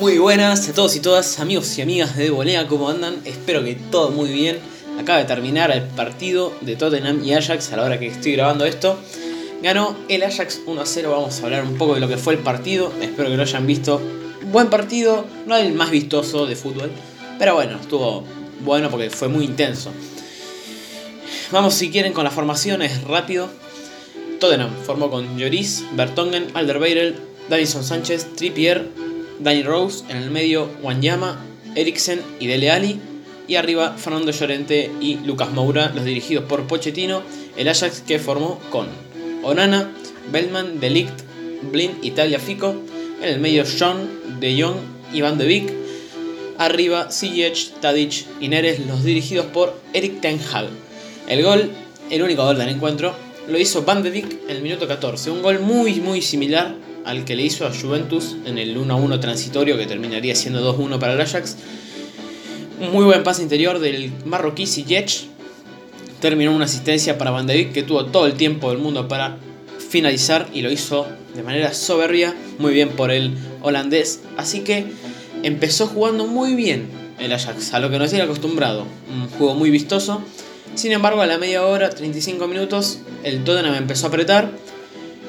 Muy buenas a todos y todas, amigos y amigas de Bolea, ¿cómo andan? Espero que todo muy bien. Acaba de terminar el partido de Tottenham y Ajax a la hora que estoy grabando esto. Ganó el Ajax 1 a 0, vamos a hablar un poco de lo que fue el partido. Espero que lo hayan visto. Buen partido, no el más vistoso de fútbol, pero bueno, estuvo bueno porque fue muy intenso. Vamos si quieren con las formaciones rápido. Tottenham formó con Lloris, Bertongen, Alderweireld, Davison Sánchez, Trippier, Danny Rose, en el medio Wanyama, Eriksen y Dele Alli, y arriba Fernando Llorente y Lucas Moura, los dirigidos por Pochettino, el Ajax que formó con Onana, Bellman, Delict, Blind y Fico, en el medio John, De Jong y Van de Beek, arriba Ziyech, Tadic y Neres, los dirigidos por Eric Ten Hag. El gol, el único gol del encuentro, lo hizo Van de Beek en el minuto 14, un gol muy muy similar al que le hizo a Juventus en el 1-1 transitorio que terminaría siendo 2-1 para el Ajax. Un muy buen pase interior del marroquí Ziyech. Terminó una asistencia para Van de Beek que tuvo todo el tiempo del mundo para finalizar y lo hizo de manera soberbia, muy bien por el holandés. Así que empezó jugando muy bien el Ajax, a lo que no era acostumbrado. Un juego muy vistoso. Sin embargo, a la media hora, 35 minutos, el Tottenham empezó a apretar.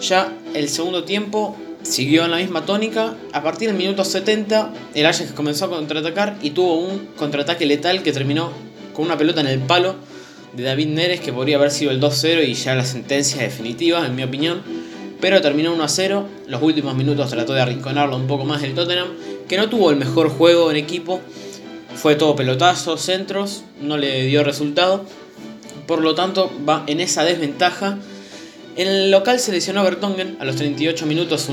Ya el segundo tiempo siguió en la misma tónica. A partir del minuto 70, el Ajax comenzó a contraatacar y tuvo un contraataque letal que terminó con una pelota en el palo de David Neres, que podría haber sido el 2-0 y ya la sentencia definitiva, en mi opinión. Pero terminó 1-0. Los últimos minutos trató de arrinconarlo un poco más el Tottenham, que no tuvo el mejor juego en equipo. Fue todo pelotazo, centros, no le dio resultado. Por lo tanto, va en esa desventaja en el local se lesionó Bertongen a los 38 minutos,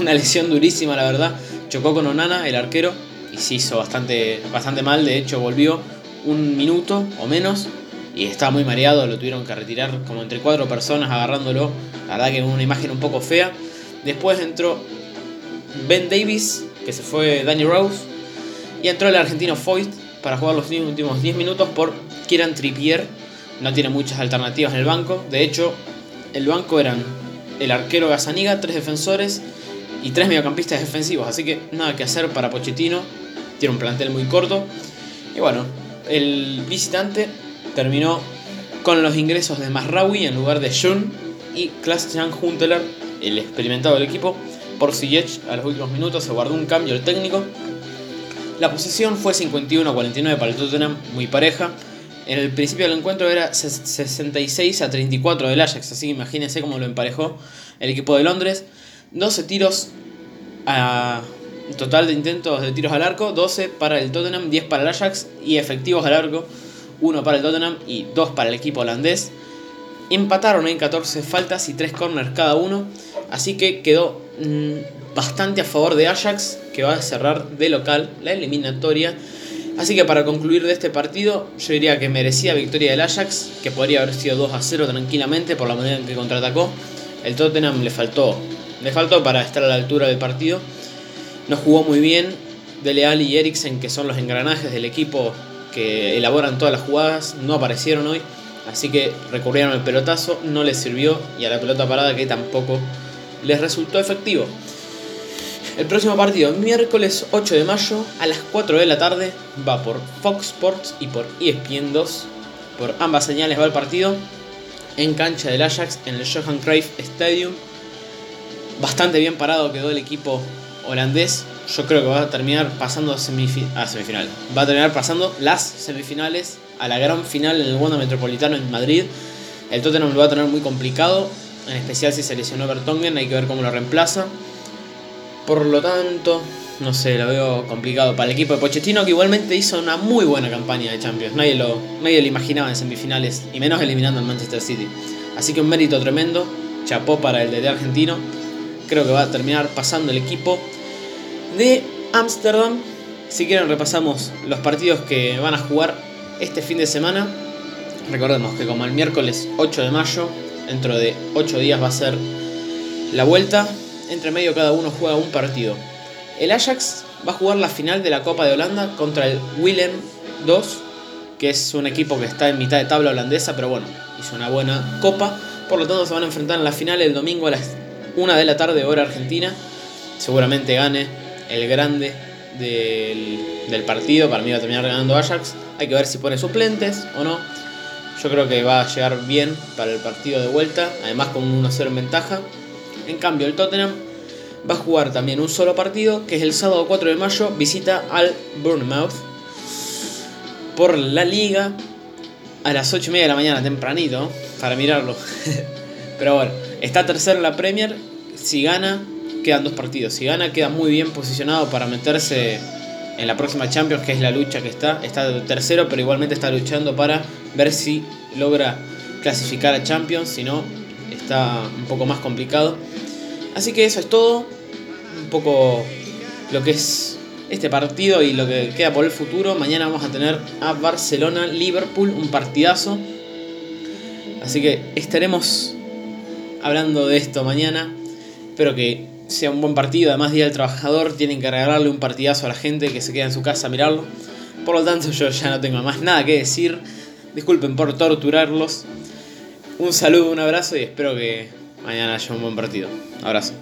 una lesión durísima, la verdad. Chocó con Onana, el arquero, y se hizo bastante, bastante mal. De hecho, volvió un minuto o menos y estaba muy mareado. Lo tuvieron que retirar como entre cuatro personas agarrándolo. La verdad que una imagen un poco fea. Después entró Ben Davis, que se fue Danny Rose, y entró el argentino Foyt para jugar los últimos 10 minutos por Kieran Trippier. No tiene muchas alternativas en el banco. De hecho, el banco eran el arquero Gazaniga, tres defensores y tres mediocampistas defensivos. Así que nada que hacer para Pochettino. Tiene un plantel muy corto. Y bueno, el visitante terminó con los ingresos de Masraoui en lugar de Jun y Klaas-Jan Huntelaar, el experimentado del equipo. Por Ziyech a los últimos minutos se guardó un cambio el técnico. La posesión fue 51-49 para el Tottenham, muy pareja. En el principio del encuentro era 66 a 34 del Ajax, así que imagínense cómo lo emparejó el equipo de Londres. 12 tiros a total de intentos de tiros al arco, 12 para el Tottenham, 10 para el Ajax y efectivos al arco, 1 para el Tottenham y 2 para el equipo holandés. Empataron en 14 faltas y 3 corners cada uno, así que quedó mm, bastante a favor de Ajax, que va a cerrar de local la eliminatoria Así que para concluir de este partido, yo diría que merecía victoria del Ajax, que podría haber sido 2 a 0 tranquilamente por la manera en que contraatacó. El Tottenham le faltó, le faltó para estar a la altura del partido. No jugó muy bien. Dele Alli y Eriksen, que son los engranajes del equipo que elaboran todas las jugadas, no aparecieron hoy. Así que recurrieron al pelotazo, no les sirvió y a la pelota parada que tampoco les resultó efectivo. El próximo partido, miércoles 8 de mayo a las 4 de la tarde, va por Fox Sports y por ESPN 2. Por ambas señales va el partido en cancha del Ajax en el Johan Cruyff Stadium. Bastante bien parado quedó el equipo holandés. Yo creo que va a terminar pasando a, semifinal. Va a terminar pasando las semifinales a la gran final en el Wanda Metropolitano en Madrid. El Tottenham lo va a tener muy complicado, en especial si se lesionó Bertongen, hay que ver cómo lo reemplaza. Por lo tanto, no sé, lo veo complicado para el equipo de Pochettino, que igualmente hizo una muy buena campaña de Champions. Nadie lo, nadie lo imaginaba en semifinales, y menos eliminando al Manchester City. Así que un mérito tremendo, chapó para el DT argentino. Creo que va a terminar pasando el equipo de Ámsterdam. Si quieren repasamos los partidos que van a jugar este fin de semana. Recordemos que como el miércoles 8 de mayo, dentro de 8 días va a ser la vuelta entre medio cada uno juega un partido. El Ajax va a jugar la final de la Copa de Holanda contra el Willem II, que es un equipo que está en mitad de tabla holandesa, pero bueno, hizo una buena copa. Por lo tanto, se van a enfrentar en la final el domingo a las 1 de la tarde, hora argentina. Seguramente gane el grande del, del partido. Para mí va a terminar ganando Ajax. Hay que ver si pone suplentes o no. Yo creo que va a llegar bien para el partido de vuelta, además con un 1-0 en ventaja. En cambio, el Tottenham va a jugar también un solo partido, que es el sábado 4 de mayo, visita al Bournemouth por la liga a las 8 y media de la mañana, tempranito, para mirarlo. Pero bueno, está tercero en la Premier. Si gana, quedan dos partidos. Si gana, queda muy bien posicionado para meterse en la próxima Champions, que es la lucha que está. Está tercero, pero igualmente está luchando para ver si logra clasificar a Champions. Si no, está un poco más complicado. Así que eso es todo. Un poco lo que es este partido y lo que queda por el futuro. Mañana vamos a tener a Barcelona-Liverpool, un partidazo. Así que estaremos hablando de esto mañana. Espero que sea un buen partido. Además, Día del Trabajador, tienen que regalarle un partidazo a la gente que se queda en su casa a mirarlo. Por lo tanto, yo ya no tengo más nada que decir. Disculpen por torturarlos. Un saludo, un abrazo y espero que mañana haya un buen partido. Abrazo.